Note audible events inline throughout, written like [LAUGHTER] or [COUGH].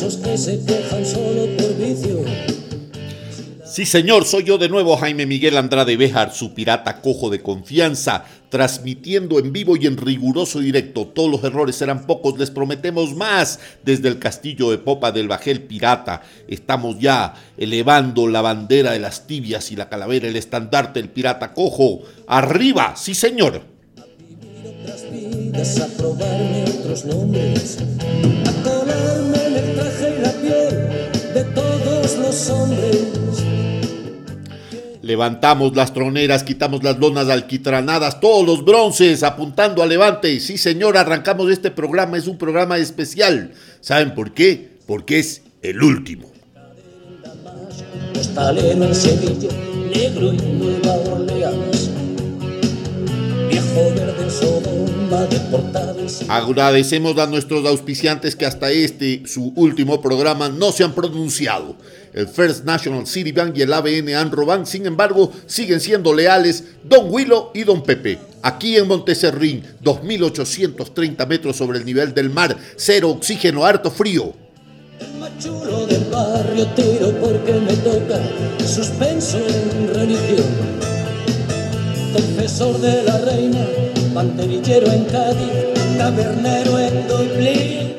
esos que se quejan solo por vicio. Sí, señor, soy yo de nuevo, Jaime Miguel Andrade Béjar, su pirata cojo de confianza, transmitiendo en vivo y en riguroso directo. Todos los errores serán pocos, les prometemos más. Desde el castillo de popa del Bajel Pirata, estamos ya elevando la bandera de las tibias y la calavera, el estandarte del pirata cojo. ¡Arriba! Sí, señor. A probarme otros nombres, a piel de todos los hombres Levantamos las troneras, quitamos las lonas alquitranadas, todos los bronces apuntando a levante. Sí, señor, arrancamos este programa, es un programa especial. ¿Saben por qué? Porque es el último. en Sevilla, negro y Nueva Orleans, viejo verde Agradecemos a nuestros auspiciantes que hasta este, su último programa, no se han pronunciado. El First National City Bank y el ABN Anrobank, sin embargo, siguen siendo leales Don Willow y Don Pepe. Aquí en Monteserrín, 2.830 metros sobre el nivel del mar, cero oxígeno, harto frío. El más chulo del barrio tiro porque me toca suspenso en religión. Confesor de la reina, banderillero en Cádiz, tabernero en Dublín.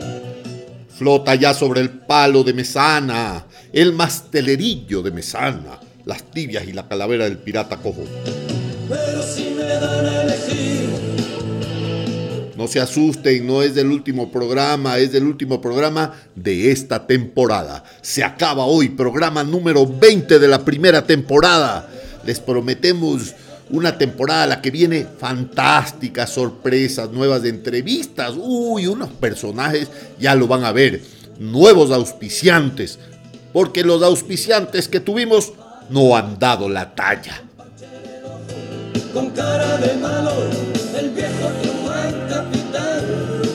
Flota ya sobre el palo de Mesana, el mastelerillo de Mesana, las tibias y la calavera del pirata cojo. Pero si me dan a elegir. No se asusten, no es del último programa, es del último programa de esta temporada. Se acaba hoy, programa número 20 de la primera temporada. Les prometemos una temporada la que viene fantásticas sorpresas, nuevas entrevistas, uy, unos personajes, ya lo van a ver, nuevos auspiciantes, porque los auspiciantes que tuvimos no han dado la talla. Con cara de malo, el viejo capitán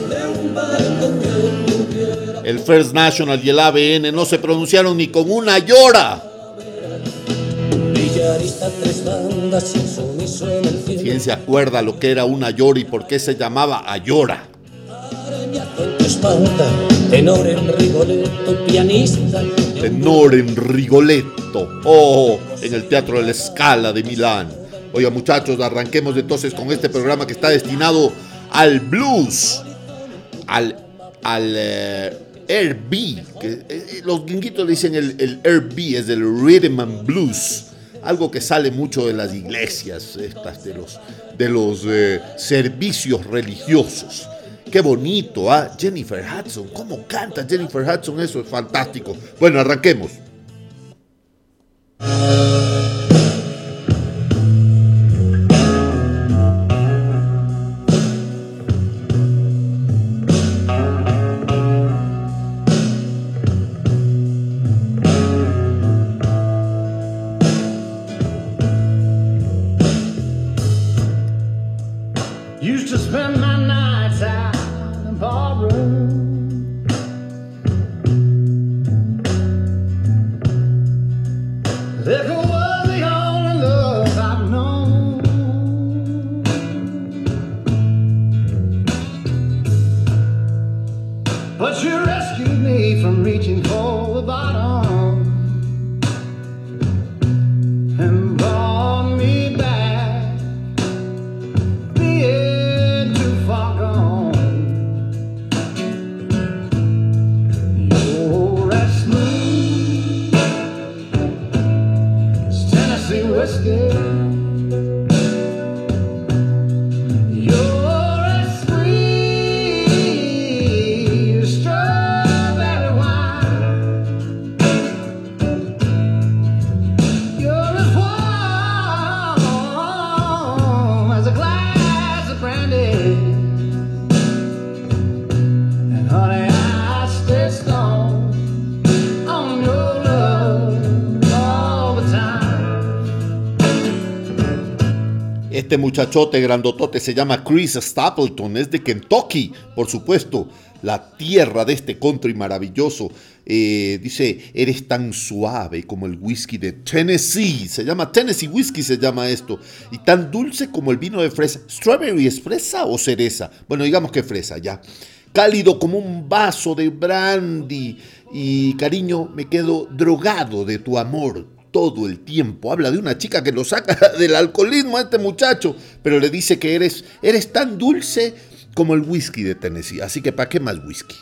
de un barco que El First National y el ABN no se pronunciaron ni con una llora. ¿Quién se acuerda lo que era una llora y por qué se llamaba Ayora? Tenor en Rigoletto, pianista. Tenor en Rigoletto. Oh, en el Teatro de la Scala de Milán. Oiga, muchachos, arranquemos entonces con este programa que está destinado al blues, al, al eh, R&B. Que, eh, los gringuitos dicen el, el R&B, es el Rhythm and Blues algo que sale mucho de las iglesias, estas, de los, de los eh, servicios religiosos. Qué bonito, ¿ah? Jennifer Hudson, ¿cómo canta Jennifer Hudson? Eso es fantástico. Bueno, arranquemos. Este muchachote grandotote se llama Chris Stapleton, es de Kentucky, por supuesto, la tierra de este country maravilloso. Eh, dice, eres tan suave como el whisky de Tennessee, se llama Tennessee Whisky, se llama esto, y tan dulce como el vino de fresa. ¿Strawberry es fresa o cereza? Bueno, digamos que fresa, ya cálido como un vaso de brandy, Y cariño, me quedo drogado de tu amor todo el tiempo. Habla de una chica que lo saca [LAUGHS] del alcoholismo a este muchacho, pero le dice que eres, eres tan dulce como el whisky de Tennessee. Así que ¿para qué más whisky?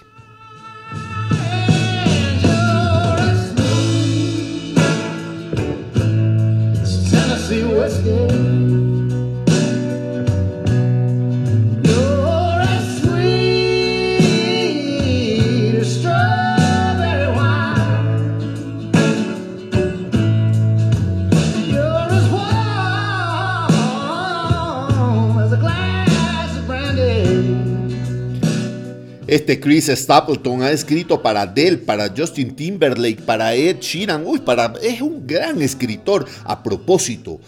Este Chris Stapleton ha escrito para Adele, para Justin Timberlake, para Ed Sheeran. Uy, para, es un gran escritor. A propósito,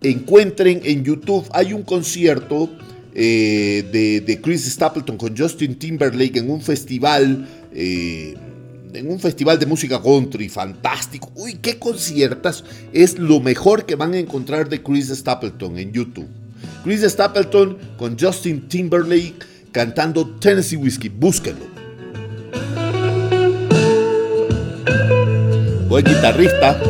encuentren en YouTube, hay un concierto eh, de, Chris Stapleton con Justin Timberlake en un festival. Eh, en un festival de música country fantástico. Uy, qué conciertas. Es lo mejor que van a encontrar de Chris Stapleton en YouTube. Chris Stapleton con Justin Timberlake cantando Tennessee Whiskey. Búsquenlo. Buen guitarrista.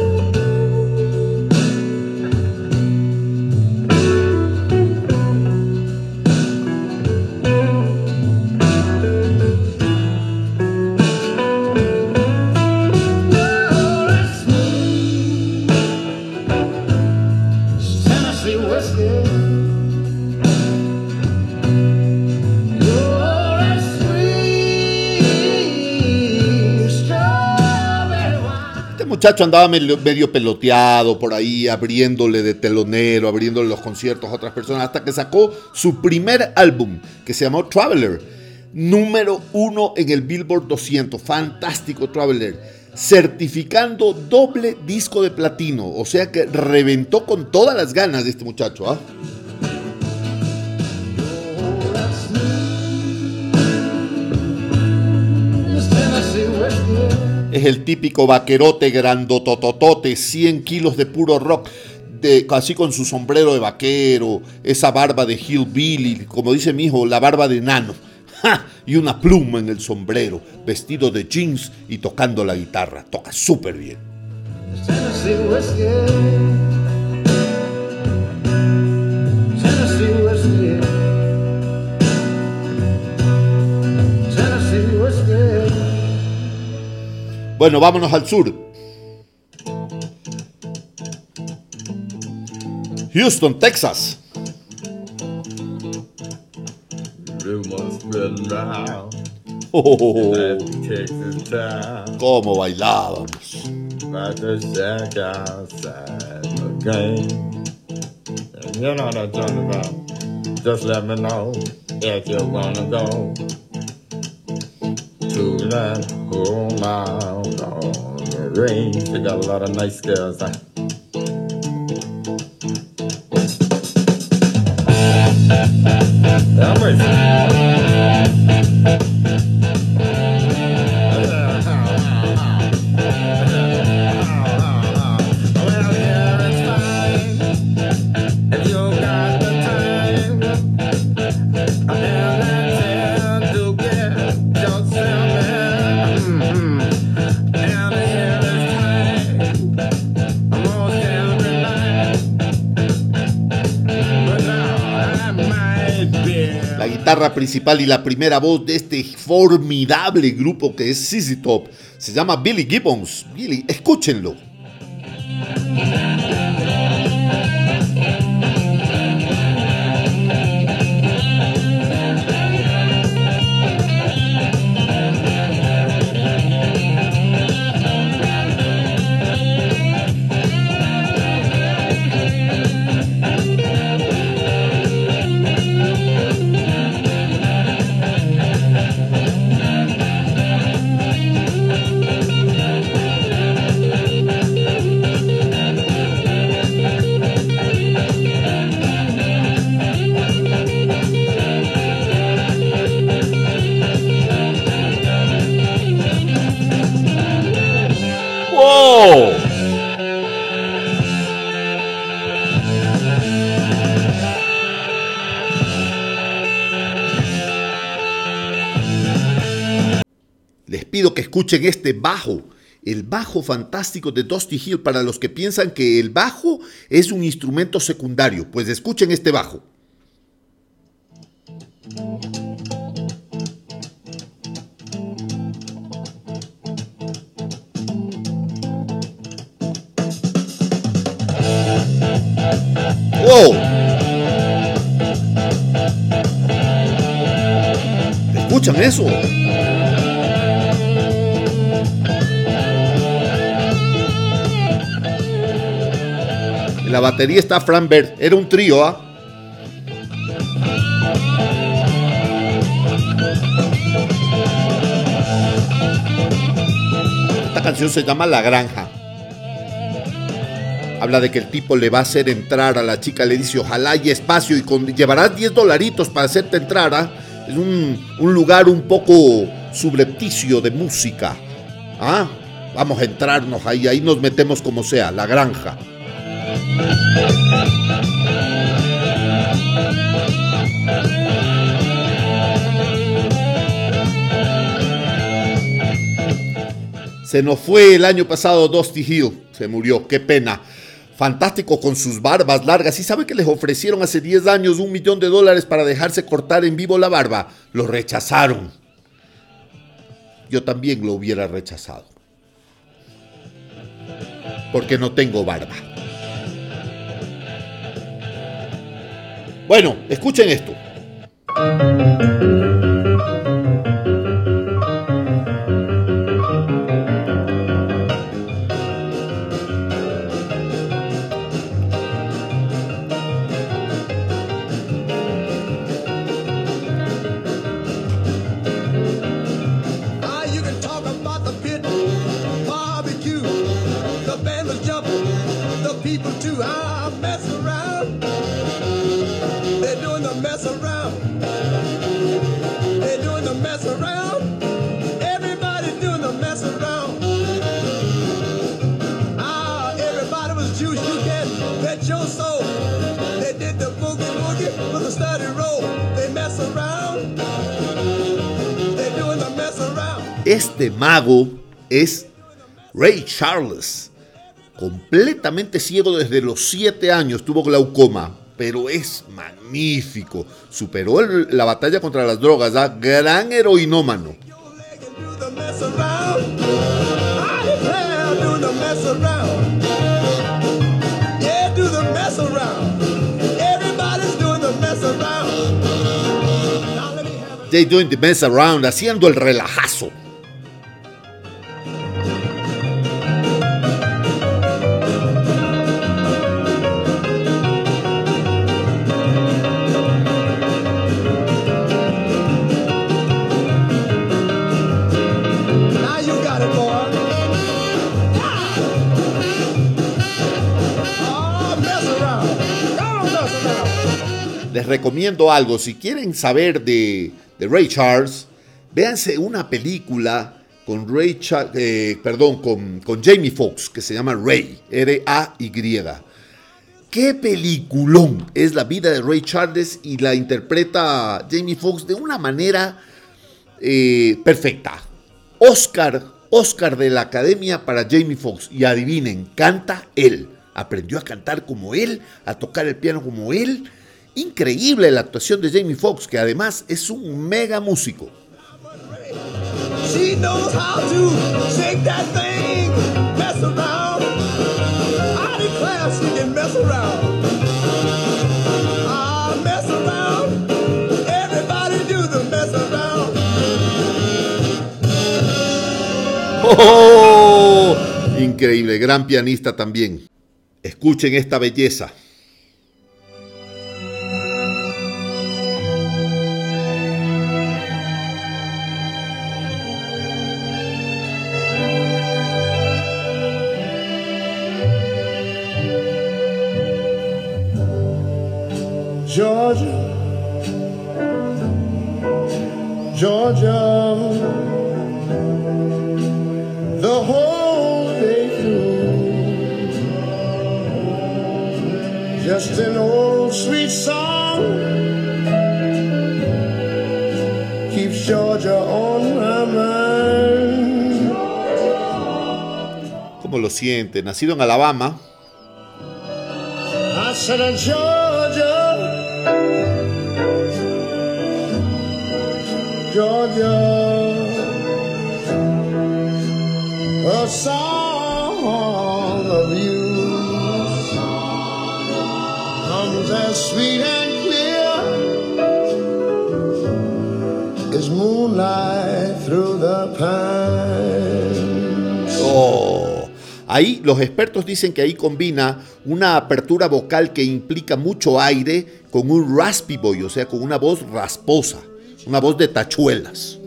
Muchacho andaba medio, peloteado por ahí, abriéndole de telonero, abriéndole los conciertos a otras personas, hasta que sacó su primer álbum, que se llamó Traveler, número uno en el Billboard 200. Fantástico Traveler. Certificando doble disco de platino. O sea que reventó con todas las ganas de este muchacho. ¿ah? El típico vaquerote grandotototote, 100 kilos de puro rock, de, así con su sombrero de vaquero, esa barba de hillbilly, como dice mi hijo, la barba de nano. [LAUGHS] Y una pluma en el sombrero, vestido de jeans y tocando la guitarra. Toca súper bien. Bueno, vámonos al sur. Houston, Texas. Oh, ¿Cómo bailábamos? You know what I'm talking about. Just let me know if you're gonna go to that whole mile on the range. They got a lot of nice girls. Huh? Guitarra principal y la primera voz de este formidable grupo que es CZ Top. Se llama Billy Gibbons. Billy, escúchenlo. Que escuchen este bajo, el bajo fantástico de Dusty Hill para los que piensan que el bajo es un instrumento secundario. Pues escuchen este bajo. ¡Wow! ¿Escuchan eso? La batería está Fran Bird. Era un trío, ¿ah? Esta canción se llama La Granja. Habla de que el tipo le va a hacer entrar a la chica, le dice, ojalá haya espacio y con, llevarás 10 dolaritos para hacerte entrar. ¿ah? Es un, un, lugar un poco subrepticio de música. ¿Ah? Vamos a entrarnos ahí, ahí nos metemos como sea, la granja. Se nos fue el año pasado Dusty Hill, se murió, qué pena. Fantástico con sus barbas largas. ¿Y sabe que les ofrecieron hace 10 años un millón de dólares para dejarse cortar en vivo la barba? Lo rechazaron. Yo también lo hubiera rechazado. Porque no tengo barba. Bueno, escuchen esto. Este mago es Ray Charles, completamente ciego desde los 7 años, tuvo glaucoma, pero es magnífico. Superó la batalla contra las drogas, gran heroinómano. They doing the mess around, haciendo el relajazo. Recomiendo algo. Si quieren saber de, Ray Charles, véanse una película con Ray eh, perdón, con, con Jamie Foxx que se llama Ray, R-A-Y. Qué peliculón es la vida de Ray Charles y la interpreta Jamie Foxx de una manera eh, perfecta. Oscar, Oscar de la Academia para Jamie Foxx. Y adivinen, canta él. Aprendió a cantar como él, a tocar el piano como él Increíble la actuación de Jamie Foxx, que además es un mega músico. Oh, increíble, gran pianista también. Escuchen esta belleza. Georgia, Georgia, the whole day through. Just an old sweet song keeps Georgia on my mind. ¿Cómo lo siente? Nacido en Alabama. Georgia, a song of you comes as sweet and Ahí los expertos dicen que ahí combina una apertura vocal que implica mucho aire con un raspy boy, o sea, con una voz rasposa una voz de tachuelas.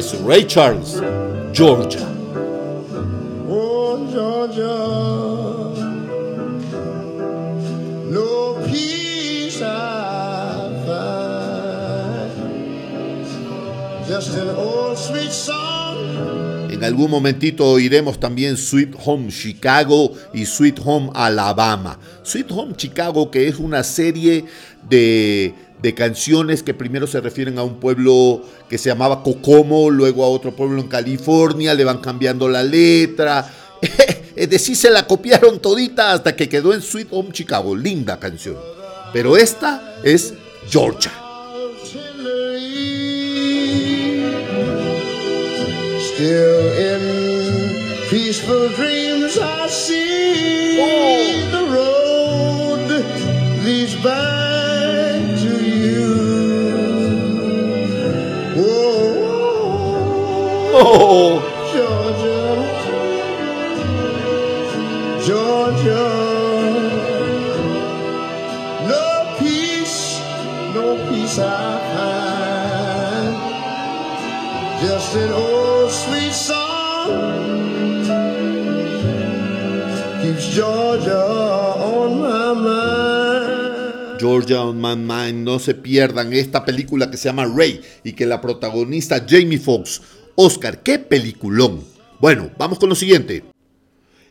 Es Ray Charles, Georgia. En algún momentito oiremos también Sweet Home Chicago y Sweet Home Alabama. Sweet Home Chicago que es una serie de, de canciones que primero se refieren a un pueblo que se llamaba Kokomo, luego a otro pueblo en California, le van cambiando la letra. [LAUGHS] Es decir, se la copiaron todita hasta que quedó en Sweet Home Chicago. Linda canción. Pero esta es Georgia. Still in peaceful dreams I see oh. the road leads Georgia, Georgia. No peace, no peace I find. Just an old Georgia on my mind. Georgia on my mind. No se pierdan esta película que se llama Ray y que la protagonista Jamie Foxx. Oscar, qué peliculón. Bueno, vamos con lo siguiente.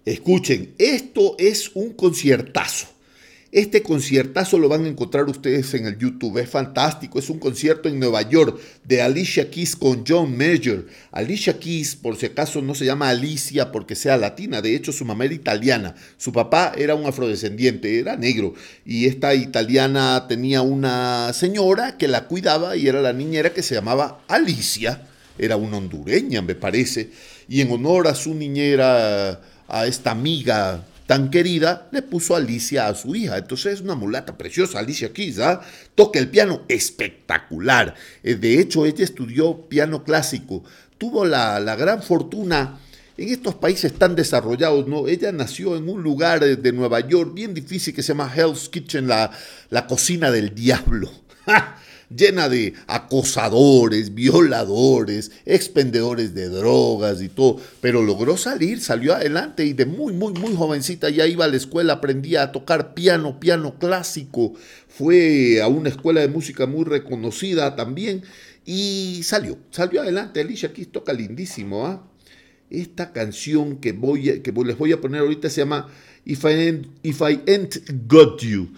Escuchen, esto es un conciertazo. Este conciertazo lo van a encontrar ustedes en el YouTube, es fantástico, es un concierto en Nueva York de Alicia Keys con John Mayer. Alicia Keys, por si acaso, no se llama Alicia porque sea latina, de hecho su mamá era italiana, su papá era un afrodescendiente, era negro, y esta italiana tenía una señora que la cuidaba y era la niñera que se llamaba Alicia, era una hondureña me parece, y en honor a su niñera, a esta amiga tan querida, le puso Alicia a su hija. Entonces es una mulata preciosa, Alicia Keys, ¿ah? Toca el piano espectacular. Eh, de hecho, ella estudió piano clásico. Tuvo la, gran fortuna en estos países tan desarrollados, ¿no? Ella nació en un lugar de Nueva York bien difícil que se llama Hell's Kitchen, la, la cocina del diablo. [LAUGHS] llena de acosadores, violadores, expendedores de drogas y todo, pero logró salir, salió adelante y de muy, muy, muy jovencita ya iba a la escuela, aprendía a tocar piano, piano clásico, fue a una escuela de música muy reconocida también y salió, salió adelante. Alicia Keys toca lindísimo, ¿ah? Esta canción que, voy que les voy a poner ahorita se llama If I, If I Ain't Got You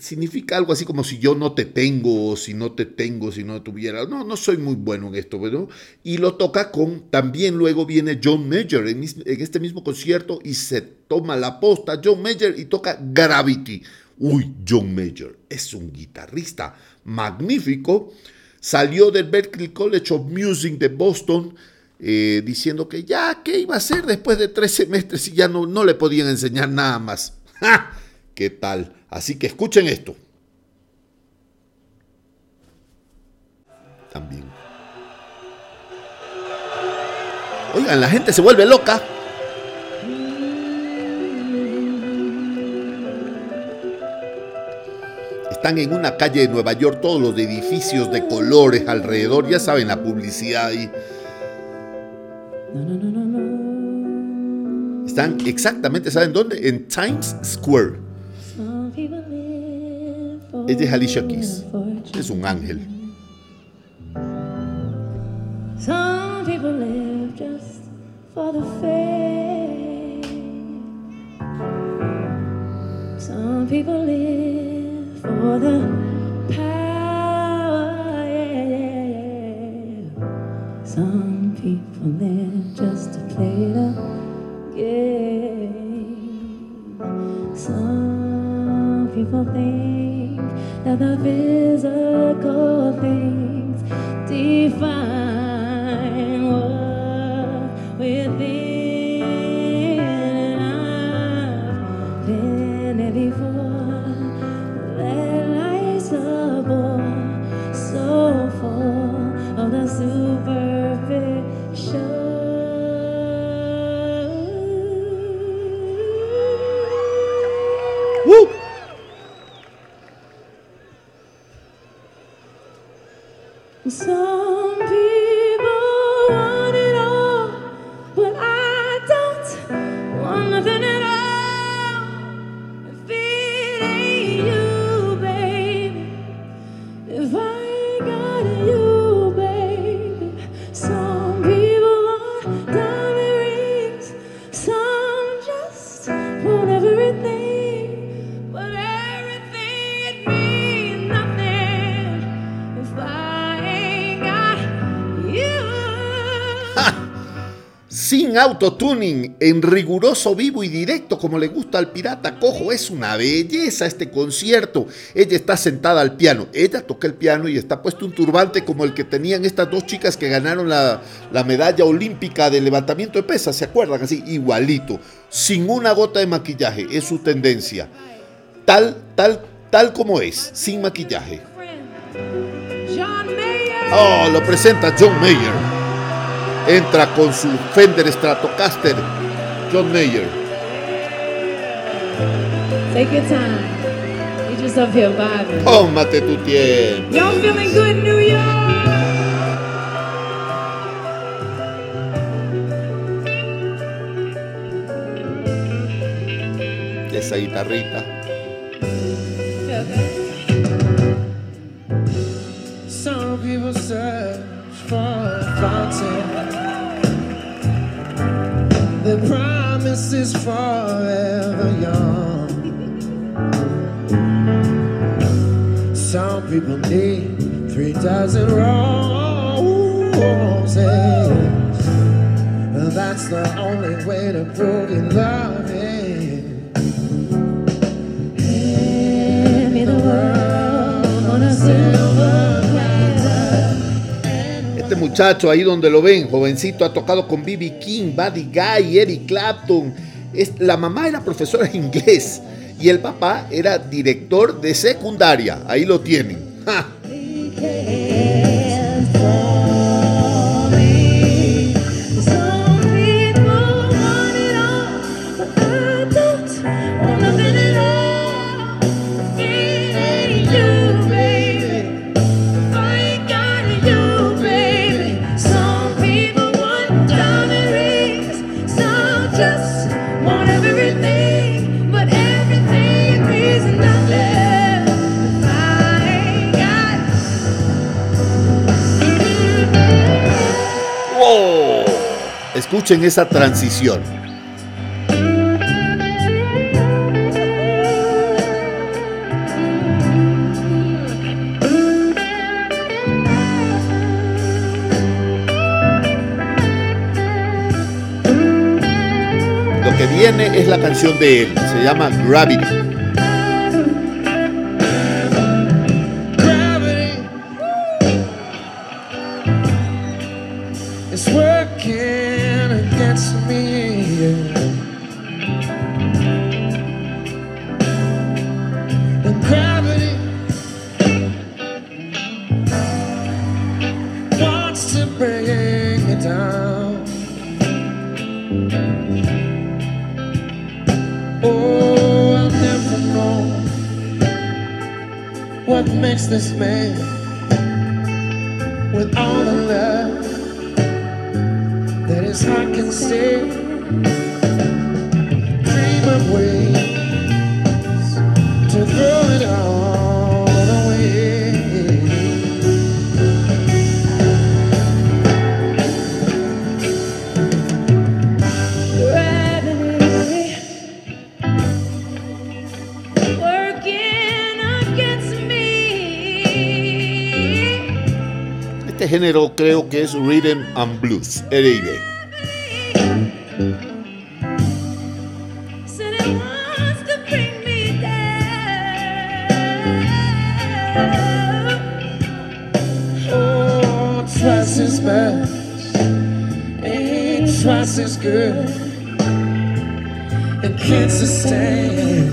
significa algo así como si yo no te tengo, si no te tengo, si no tuviera. No, no soy muy bueno en esto, ¿no? Y lo toca con, también luego viene John Mayer en, este mismo concierto y se toma la posta John Mayer y toca Gravity. Uy, John Mayer es un guitarrista magnífico. Salió del Berklee College of Music de Boston eh, diciendo que ya, ¿qué iba a hacer después de tres semestres y ya no, no le podían enseñar nada más? [LAUGHS] ¿Qué tal? Así que escuchen esto. También. Oigan, la gente se vuelve loca. Están en una calle de Nueva York, todos los edificios de colores alrededor, ya saben la publicidad ahí. Están exactamente, ¿saben dónde? En Times Square. Es Alicia Keys. Es un ángel. Some people live just for the fame. Some people live for the power. Yeah, yeah, yeah. Some people live just to play the game. Some people think that the physical things define autotuning, en riguroso vivo y directo como le gusta al pirata cojo. Es una belleza este concierto. Ella está sentada al piano. Ella toca el piano y está puesto un turbante como el que tenían estas dos chicas que ganaron la, la medalla olímpica de levantamiento de pesas. ¿Se acuerdan? Así, igualito. Sin una gota de maquillaje. Es su tendencia. Tal, tal, tal como es. Sin maquillaje. Oh, lo presenta John Mayer. Entra con su Fender Stratocaster. John Mayer. Take your time. You just up here vibing. Tómate tu tiempo. Y'all feeling good, New York? Esa guitarrita. Some people for The promise is forever young. Some people need three dozen roses. That's the only way to prove you love muchacho ahí donde lo ven, jovencito, ha tocado con B.B. King, Buddy Guy, Eric Clapton. Es, la mamá era profesora de inglés y el papá era director de secundaria. Ahí lo tienen. ¡Ja! Escuchen esa transición. Lo que viene es la canción de él, se llama Gravity. Against me. And gravity wants to bring me down. Oh, I'll never know what makes this man I can. Dream to it all Este género creo que es rhythm and blues, R&B. Twice as ain't twice as good. It can't sustain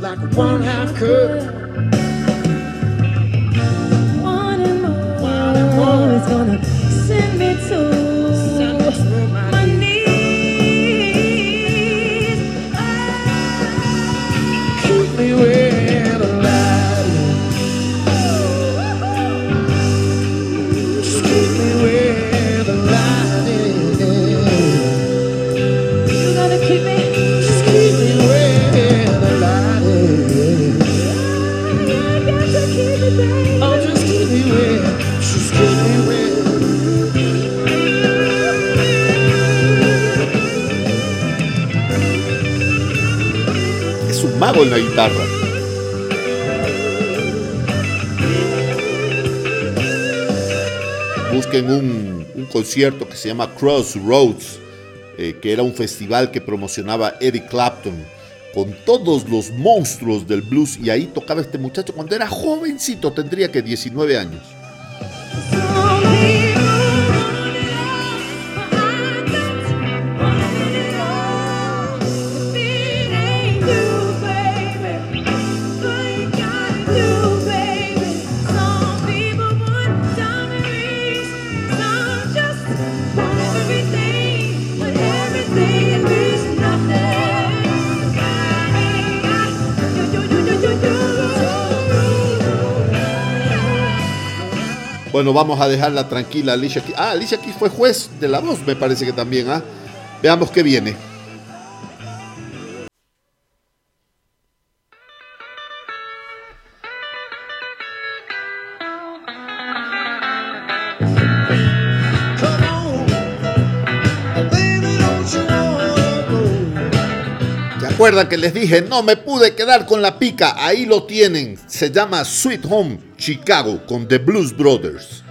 like one half could. En la guitarra. Busquen un, concierto que se llama Crossroads, eh, que era un festival que promocionaba Eric Clapton con todos los monstruos del blues y ahí tocaba este muchacho cuando era jovencito, tendría que 19 años. Bueno, vamos a dejarla tranquila, Alicia Keys. Ah, Alicia Keys fue juez de la voz, me parece que también. ¿ah? Veamos qué viene. ¿Se acuerdan que les dije no me pude quedar con la pica? Ahí lo tienen. Se llama Sweet Home Chicago con The Blues Brothers.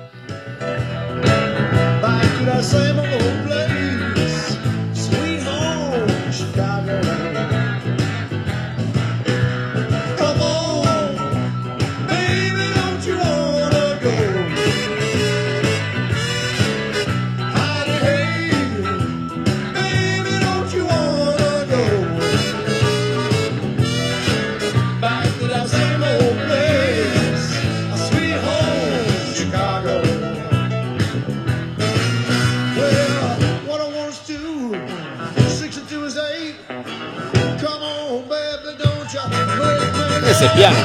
Chicago?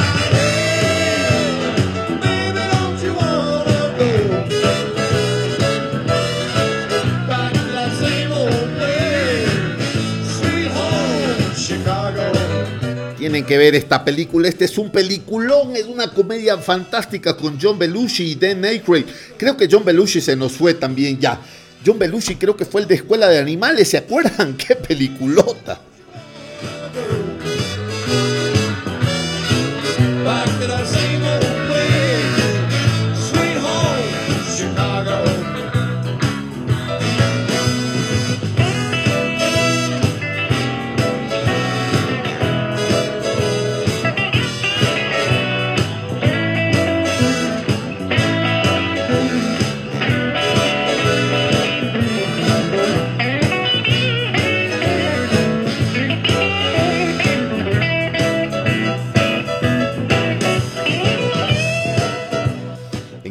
Tienen que ver esta película. Este es un peliculón, es una comedia fantástica con John Belushi y Dan Aykroyd. Creo que John Belushi se nos fue también ya. John Belushi creo que fue el de Escuela de Animales, ¿se acuerdan? [LAUGHS] ¡Qué peliculota! Back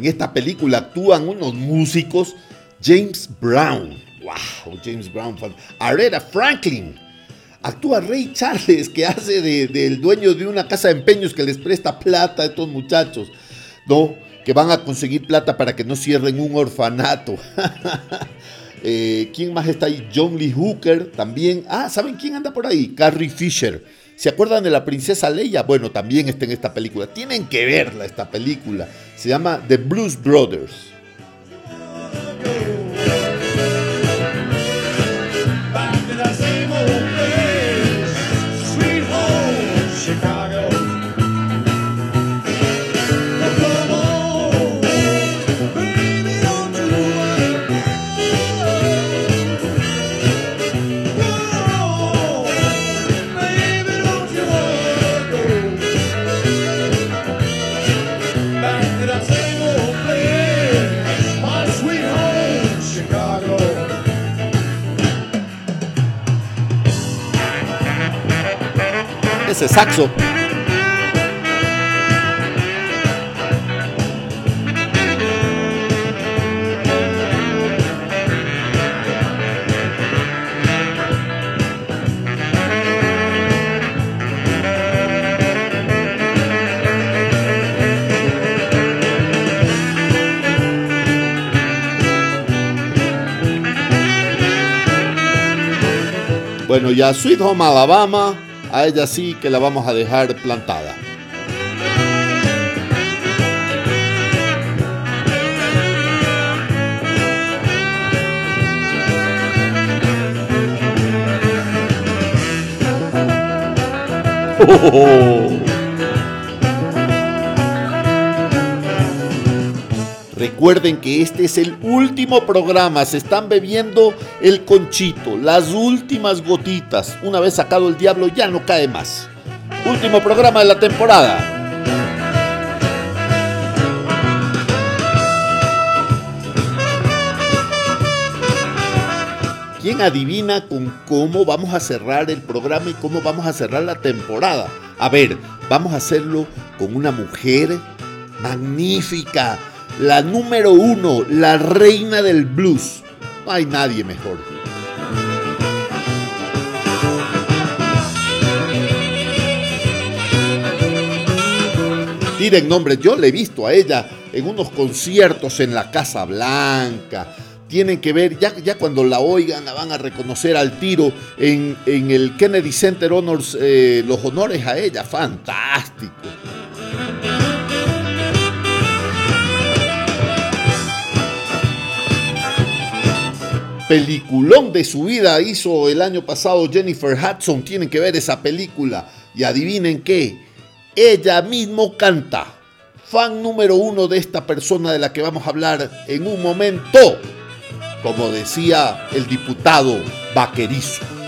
Esta película actúan unos músicos. James Brown. ¡Wow! James Brown. Aretha Franklin. Actúa Ray Charles, que hace de- del dueño de una casa de empeños que les presta plata a estos muchachos. ¿No? Que van a conseguir plata para que no cierren un orfanato. [LAUGHS] Eh, ¿Quién más está ahí? John Lee Hooker también. Ah, ¿saben quién anda por ahí? Carrie Fisher. ¿Se acuerdan de la princesa Leia? Bueno, también está en esta película. Tienen que verla esta película. Se llama The Blues Brothers. Ese saxo. Bueno, ya Sweet Home Alabama, a ella sí que la vamos a dejar plantada. [LAUGHS] Recuerden que este es el último programa, se están bebiendo el conchito, las últimas gotitas. Una vez sacado el diablo ya no cae más. Último programa de la temporada. ¿Quién adivina con cómo vamos a cerrar el programa y cómo vamos a cerrar la temporada? A ver, vamos a hacerlo con una mujer magnífica, la número uno, la reina del blues. No hay nadie mejor. Tiren nombre, yo le he visto a ella en unos conciertos en la Casa Blanca. Tienen que ver, ya, ya cuando la oigan, la van a reconocer al tiro en, en el Kennedy Center Honors, eh, los honores a ella. Fantástico. Peliculón de su vida hizo el año pasado Jennifer Hudson. Tienen que ver esa película. Y adivinen qué, ella mismo canta. Fan número uno de esta persona de la que vamos a hablar en un momento. Como decía el diputado Vaquerizo.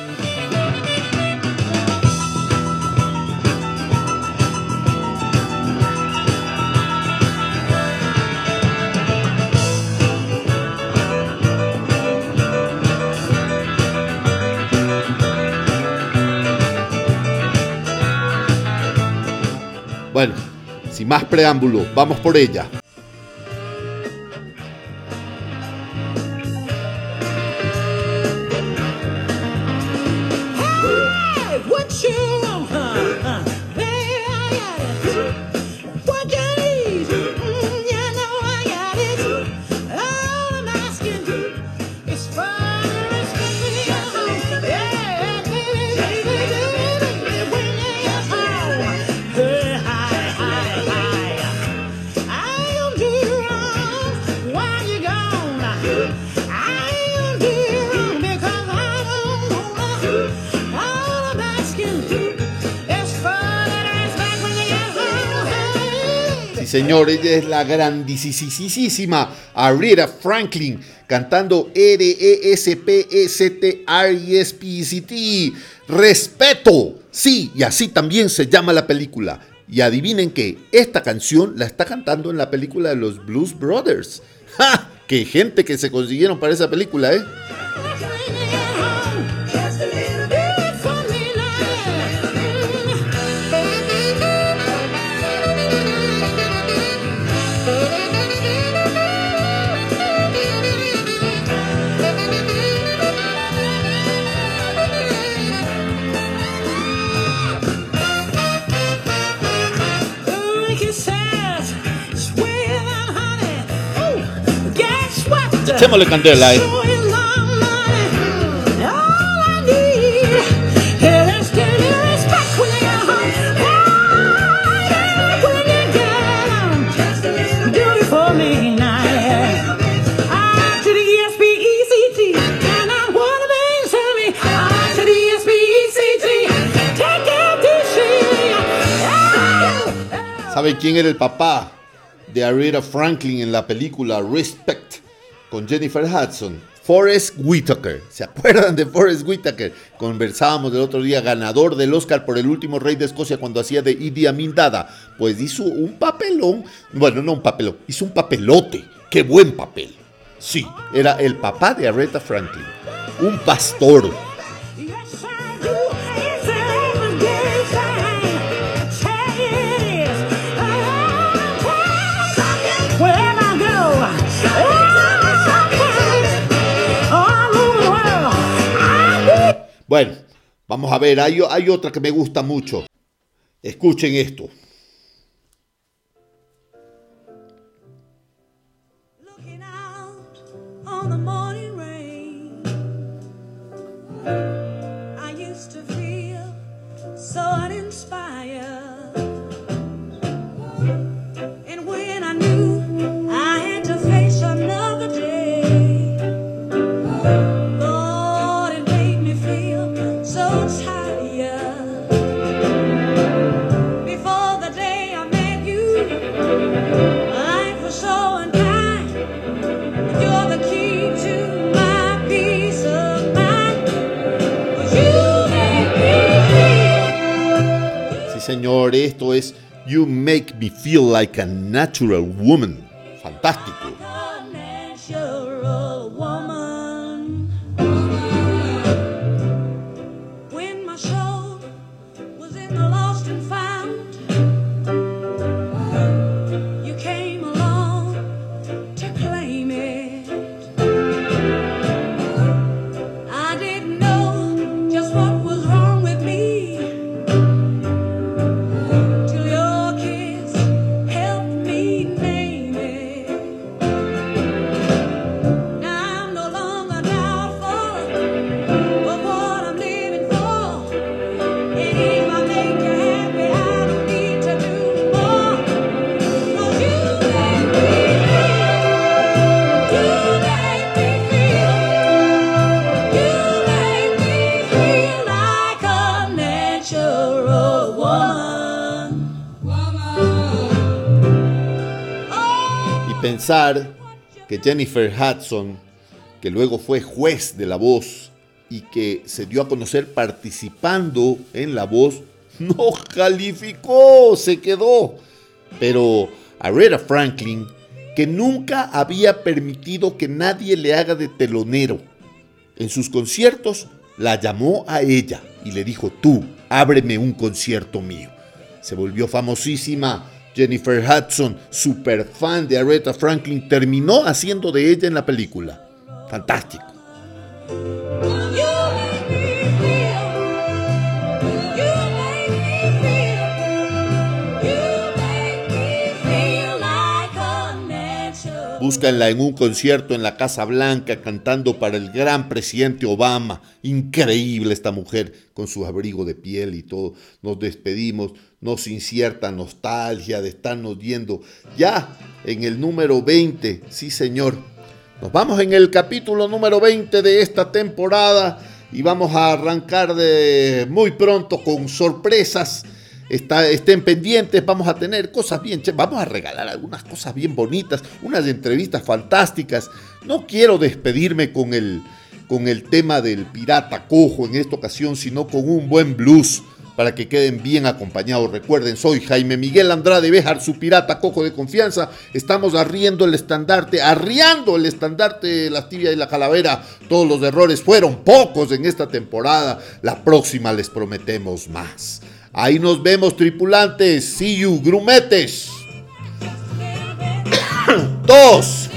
Bueno, sin más preámbulo, vamos por ella. Señor, ella es la grandísima Aretha Franklin cantando E R-E-S-P-E-C-T-R-E-S-P-E-C-T. Respeto. Sí, y así también se llama la película. Y adivinen que esta canción la está cantando en la película de los Blues Brothers. ¡Ja! ¡Qué gente que se consiguieron para esa película, eh! Echémosle candela, eh. ¿Sabe quién era el papá de Aretha Franklin en la película Respect con Jennifer Hudson? Forrest Whitaker. ¿Se acuerdan de Forrest Whitaker? Conversábamos el otro día, ganador del Oscar por el último rey de Escocia cuando hacía de Idi Amin Dada. Pues hizo un papelón, bueno, no un papelón, hizo un papelote. ¡Qué buen papel! Sí, era el papá de Aretha Franklin. Un pastor. Bueno, vamos a ver, hay, hay otra que me gusta mucho. Escuchen esto. Señor, esto es You Make Me Feel Like a Natural Woman. Fantástico. Que Jennifer Hudson, que luego fue juez de La Voz y que se dio a conocer participando en La Voz, [LAUGHS] no calificó, se quedó. Pero Aretha Franklin, que nunca había permitido que nadie le haga de telonero, en sus conciertos la llamó a ella y le dijo, tú, ábreme un concierto mío. Se volvió famosísima. Jennifer Hudson, super fan de Aretha Franklin, terminó haciendo de ella en la película. Fantástico. Búscanla en un concierto en la Casa Blanca cantando para el gran presidente Obama. Increíble esta mujer con su abrigo de piel y todo. Nos despedimos, nos incierta nostalgia de estarnos viendo ya en el número 20. Sí, señor. Nos vamos en el capítulo número 20 de esta temporada y vamos a arrancar de muy pronto con sorpresas. Estén pendientes, vamos a tener cosas bien, vamos a regalar algunas cosas bien bonitas, unas entrevistas fantásticas. No quiero despedirme con el, con el tema del pirata cojo en esta ocasión, sino con un buen blues para que queden bien acompañados. Recuerden, soy Jaime Miguel Andrade Béjar, su pirata cojo de confianza. Estamos arriendo el estandarte, arriando el estandarte de la tibia y la calavera. Todos los errores fueron pocos en esta temporada. La próxima les prometemos más. Ahí nos vemos, tripulantes. See you, grumetes. [COUGHS] Dos.